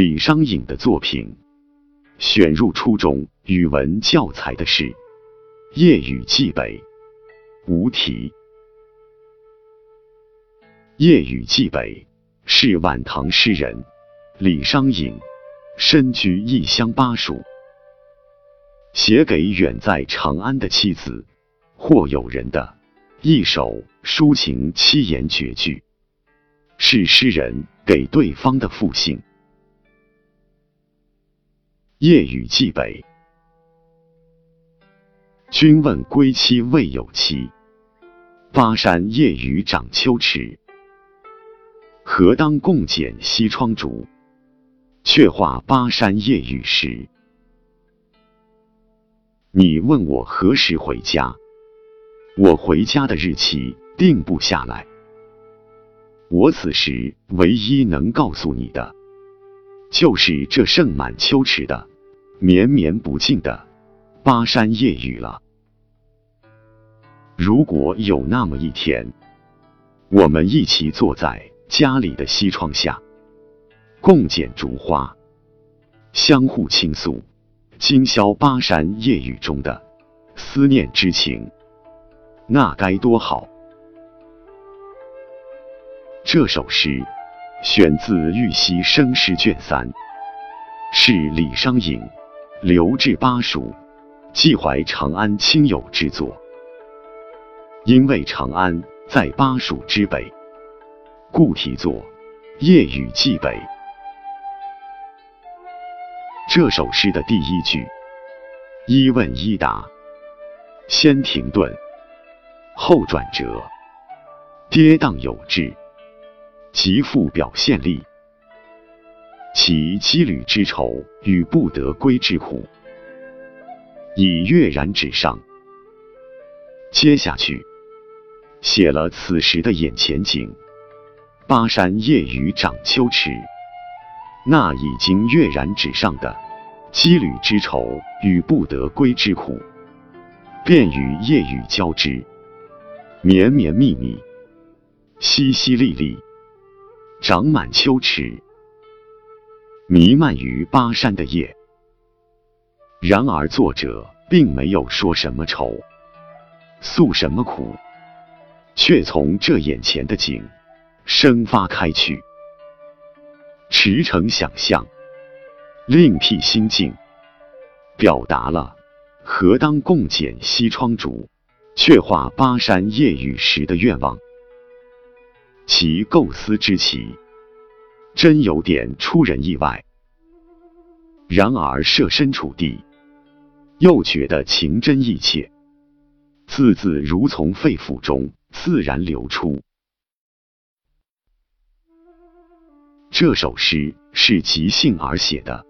李商隐的作品，选入初中语文教材的是《夜雨寄北》，无题。《夜雨寄北》是晚唐诗人李商隐身居异乡巴蜀，写给远在长安的妻子或友人的一首抒情七言绝句，是诗人给对方的复信。夜雨寄北，君问归期未有期。巴山夜雨涨秋池，何当共剪西窗烛？却话巴山夜雨时。你问我何时回家？我回家的日期定不下来。我此时唯一能告诉你的，就是这盛满秋池的。绵绵不尽的巴山夜雨了。如果有那么一天，我们一起坐在家里的西窗下，共剪烛花，相互倾诉今宵巴山夜雨中的思念之情，那该多好！这首诗选自《玉溪生诗卷三》，是李商隐。留至巴蜀，寄怀长安亲友之作。因为长安在巴蜀之北，故题作《夜雨寄北》。这首诗的第一句一问一答，先停顿，后转折，跌宕有致，极富表现力。其羁旅之愁与不得归之苦，已跃然纸上。接下去写了此时的眼前景：巴山夜雨涨秋池。那已经跃然纸上的羁旅之愁与不得归之苦，便与夜雨交织，绵绵密密，淅淅沥沥，长满秋池。弥漫于巴山的夜，然而作者并没有说什么愁，诉什么苦，却从这眼前的景生发开去，驰骋想象，另辟心境，表达了何当共剪西窗烛，却话巴山夜雨时的愿望。其构思之奇。真有点出人意外，然而设身处地，又觉得情真意切，字字如从肺腑中自然流出。这首诗是即兴而写的，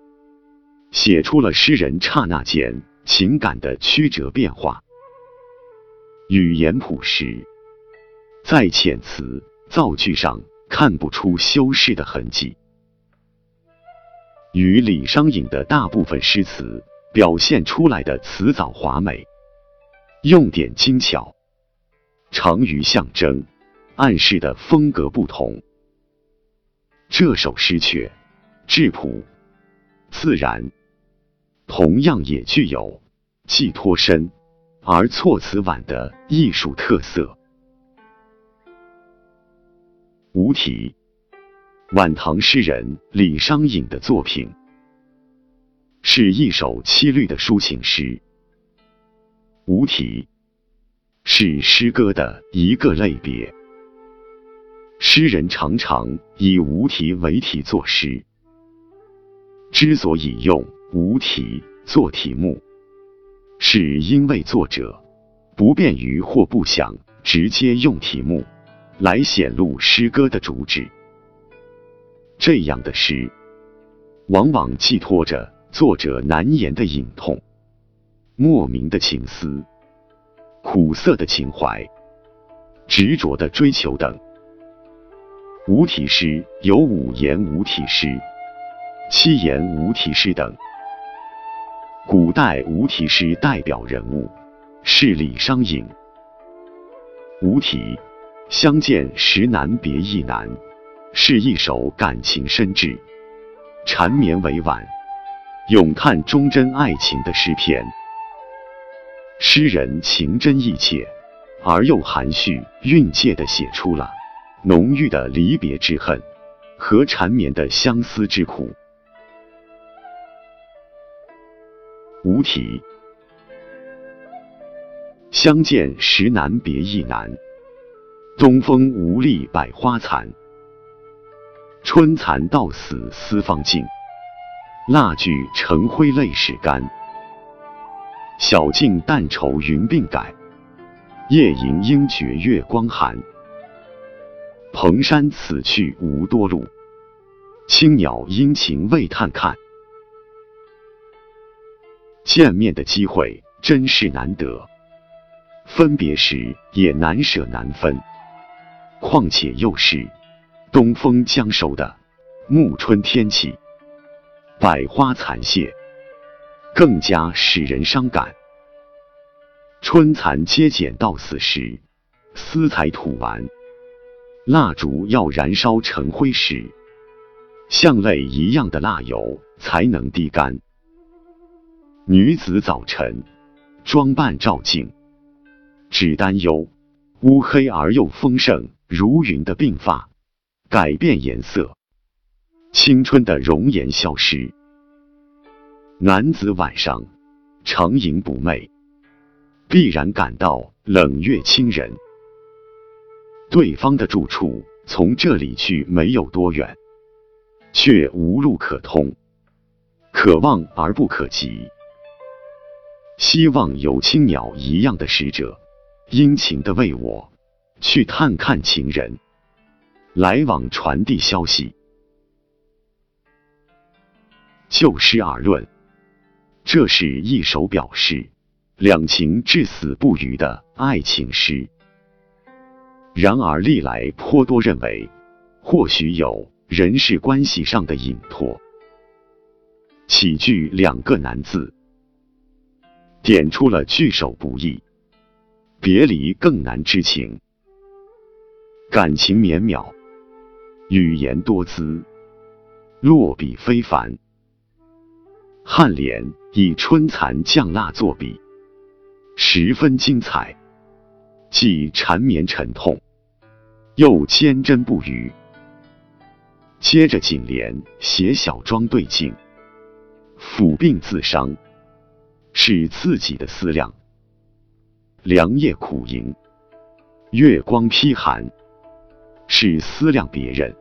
写出了诗人刹那间情感的曲折变化，语言朴实，在遣词造句上。看不出修饰的痕迹，与李商隐的大部分诗词表现出来的辞藻华美、用典精巧、长于象征、暗示的风格不同。这首诗却质朴自然，同样也具有寄托深而措辞婉的艺术特色。无题，晚唐诗人李商隐的作品，是一首七律的抒情诗。无题是诗歌的一个类别，诗人常常以无题为题作诗。之所以用无题做题目，是因为作者不便于或不想直接用题目。来显露诗歌的主旨。这样的诗，往往寄托着作者难言的隐痛、莫名的情思、苦涩的情怀、执着的追求等。无题诗有五言无题诗、七言无题诗等。古代无题诗代表人物是李商隐。无题。相见时难别亦难，是一首感情深挚、缠绵委婉、咏叹忠贞爱情的诗篇。诗人情真意切，而又含蓄蕴藉地写出了浓郁的离别之恨和缠绵的相思之苦。无题。相见时难别亦难，东风无力百花残。春蚕到死丝方尽，蜡炬成灰泪始干。晓镜但愁云鬓改，夜吟应觉月光寒。蓬山此去无多路，青鸟殷勤为探看。见面的机会真是难得，分别时也难舍难分。况且又是东风将收的暮春天气，百花残谢。更加使人伤感。春蚕皆剪到死时，丝才吐完；蜡烛要燃烧成灰时，像泪一样的蜡油才能滴干。女子早晨装扮照镜，只担忧乌黑而又丰盛如云的鬓发改变颜色，青春的容颜消失。男子晚上长吟不寐，必然感到冷月侵人。对方的住处从这里去没有多远，却无路可通，可望而不可及。希望有青鸟一样的使者，殷勤的为我去探看情人，来往传递消息。就诗而论。这是一首表示两情至死不渝的爱情诗。然而历来颇多认为，或许有人事关系上的隐托。起句两个难字，点出了句首不易，别离更难之情。感情绵渺，语言多姿，落笔非凡。颔联以春蚕降蜡作笔，十分精彩，既缠绵沉痛，又坚贞不渝。接着颈联写小庄对镜，抚鬓自伤，是自己的思量；凉夜苦吟，月光披寒，是思量别人，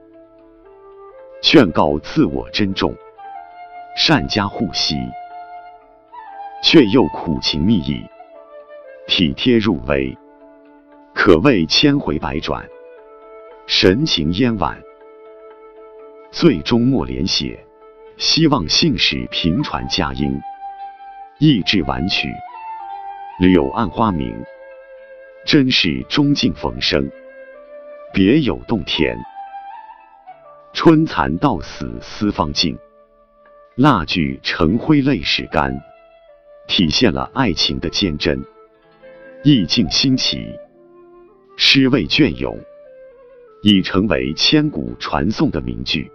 劝告自我珍重。善加护惜，却又苦情蜜意，体贴入微，可谓千回百转，神情嫣婉。最终末联写，希望信使频传佳音，意志婉曲，柳暗花明，真是钟敬逢生，别有洞天。春蚕到死丝方尽。蜡炬成灰泪始干，体现了爱情的坚贞，意境新奇，诗味隽永，已成为千古传颂的名句。